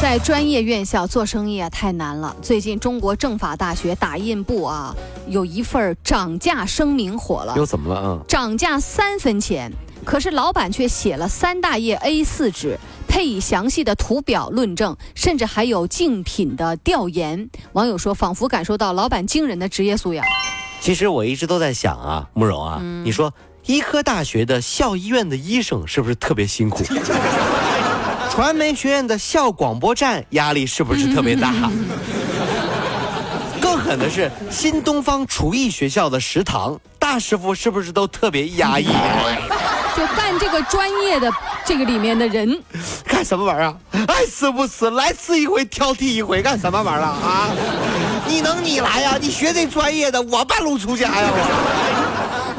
在专业院校做生意啊，太难了。最近中国政法大学打印部啊，有一份涨价声明火了。又怎么了啊？涨价三分钱，可是老板却写了三大页 A4 纸，配以详细的图表论证，甚至还有竞品的调研。网友说，仿佛感受到老板惊人的职业素养。其实我一直都在想啊，慕容啊，你说医科大学的校医院的医生是不是特别辛苦？传媒学院的校广播站压力是不是特别大？更狠的是新东方厨艺学校的食堂大师傅是不是都特别压抑？就办这个专业的这个里面的人，干什么玩意儿啊？爱吃不吃，来吃一回挑剔一回，干什么玩意儿啊？你能你来呀？你学这专业的，我半路出家呀我。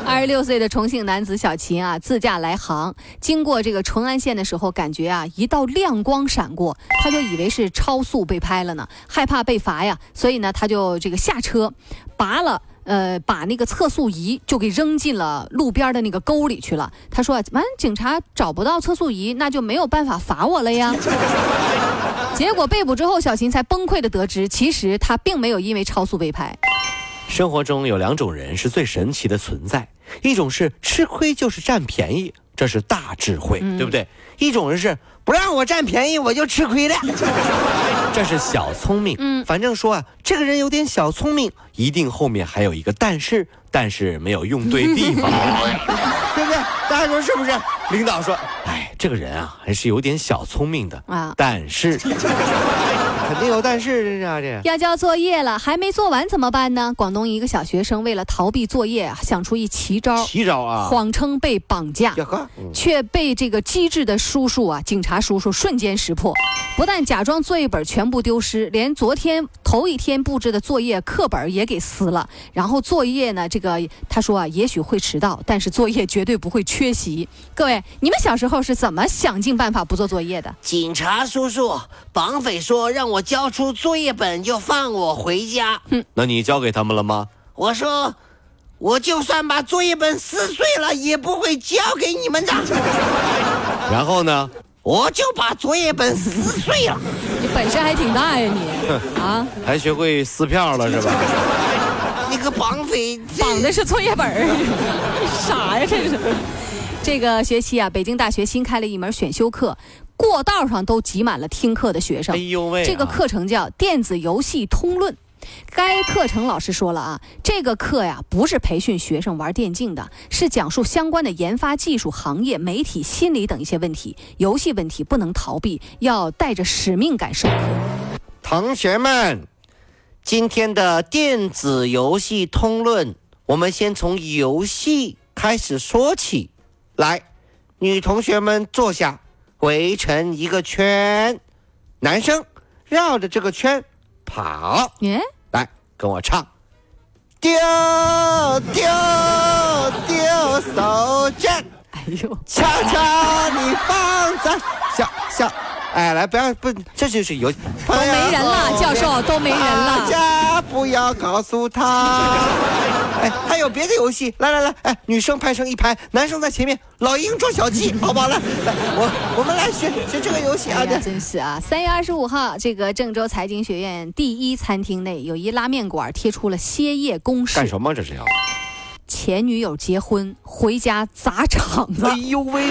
二十六岁的重庆男子小秦啊，自驾来杭，经过这个淳安县的时候，感觉啊一道亮光闪过，他就以为是超速被拍了呢，害怕被罚呀，所以呢他就这个下车，拔了呃把那个测速仪就给扔进了路边的那个沟里去了。他说，完警察找不到测速仪，那就没有办法罚我了呀。结果被捕之后，小秦才崩溃的得知，其实他并没有因为超速被拍。生活中有两种人是最神奇的存在，一种是吃亏就是占便宜，这是大智慧，对不对？一种人是不让我占便宜，我就吃亏了，这是小聪明。嗯，反正说啊，这个人有点小聪明，一定后面还有一个但是，但是没有用对地方，对不对？大家说是不是？领导说，哎，这个人啊，还是有点小聪明的啊，但是。肯定有但是，这啥的？要交作业了，还没做完怎么办呢？广东一个小学生为了逃避作业，想出一奇招，奇招啊！谎称被绑架，却被这个机智的叔叔啊，警察叔叔瞬间识破。不但假装作业本全部丢失，连昨天头一天布置的作业课本也给撕了。然后作业呢，这个他说啊，也许会迟到，但是作业绝对不会缺席。各位，你们小时候是怎么想尽办法不做作业的？警察叔叔，绑匪说让我。交出作业本就放我回家。哼，那你交给他们了吗？我说，我就算把作业本撕碎了，也不会交给你们的。然后呢？我就把作业本撕碎了。你本事还挺大呀，你 啊，还学会撕票了是吧？那个绑匪绑的是作业本傻呀，这是。这个学期啊，北京大学新开了一门选修课。过道上都挤满了听课的学生。哎呦喂！这个课程叫《电子游戏通论》。该课程老师说了啊，这个课呀不是培训学生玩电竞的，是讲述相关的研发技术、行业、媒体、心理等一些问题。游戏问题不能逃避，要带着使命感授课。同学们，今天的电子游戏通论，我们先从游戏开始说起。来，女同学们坐下。围成一个圈，男生绕着这个圈跑。耶，来跟我唱，丢丢丢手绢。哎呦，悄悄你放在小小。哎，来，不要不，这就是游戏。都没人了，教授都没人了。大家不要告诉他。哎，还有别的游戏？来来来，哎，女生排成一排，男生在前面，老鹰捉小鸡，好不好？来来，我我们来学学这个游戏啊！真是啊，三月二十五号，这个郑州财经学院第一餐厅内有一拉面馆贴出了歇业公示。干什么？这是要？前女友结婚回家砸场子，哎呦喂！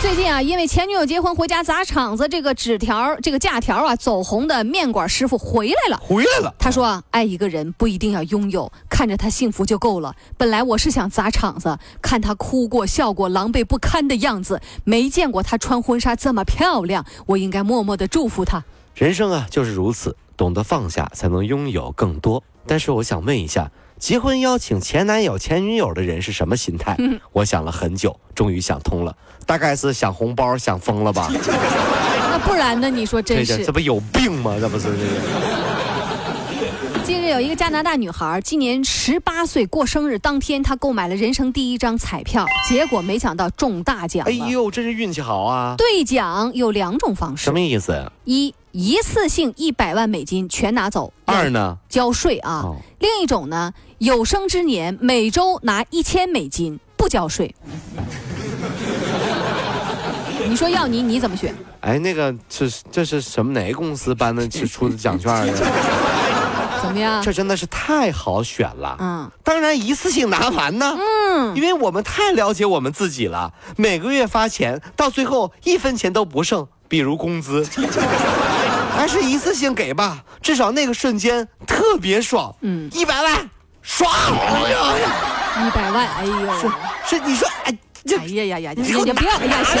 最近啊，因为前女友结婚回家砸场子，这个纸条、这个假条啊，走红的面馆师傅回来了。回来了。他说啊，爱一个人不一定要拥有，看着他幸福就够了。本来我是想砸场子，看他哭过、笑过、狼狈不堪的样子，没见过他穿婚纱这么漂亮，我应该默默的祝福他。人生啊，就是如此，懂得放下，才能拥有更多。但是我想问一下。结婚邀请前男友、前女友的人是什么心态？我想了很久，终于想通了，大概是想红包想疯了吧？那不然呢？你说真是？这不有病吗？这不是？近日有一个加拿大女孩，今年十八岁过生日当天，她购买了人生第一张彩票，结果没想到中大奖。哎呦，真是运气好啊！兑奖有两种方式什，么意思？一一次性一百万美金全拿走，二呢？交税啊。哦另一种呢，有生之年每周拿一千美金不交税。你说要你你怎么选？哎，那个是这是什么哪个公司颁的是出的奖券儿啊？怎么样？这真的是太好选了。嗯，当然一次性拿完呢。嗯，因为我们太了解我们自己了，每个月发钱，到最后一分钱都不剩，比如工资，还是一次性给吧，至少那个瞬间特别爽。嗯，一百万，爽！哎呀，一百万，哎呦，是你说，哎，哎呀呀呀，你你不要，哎呀，行。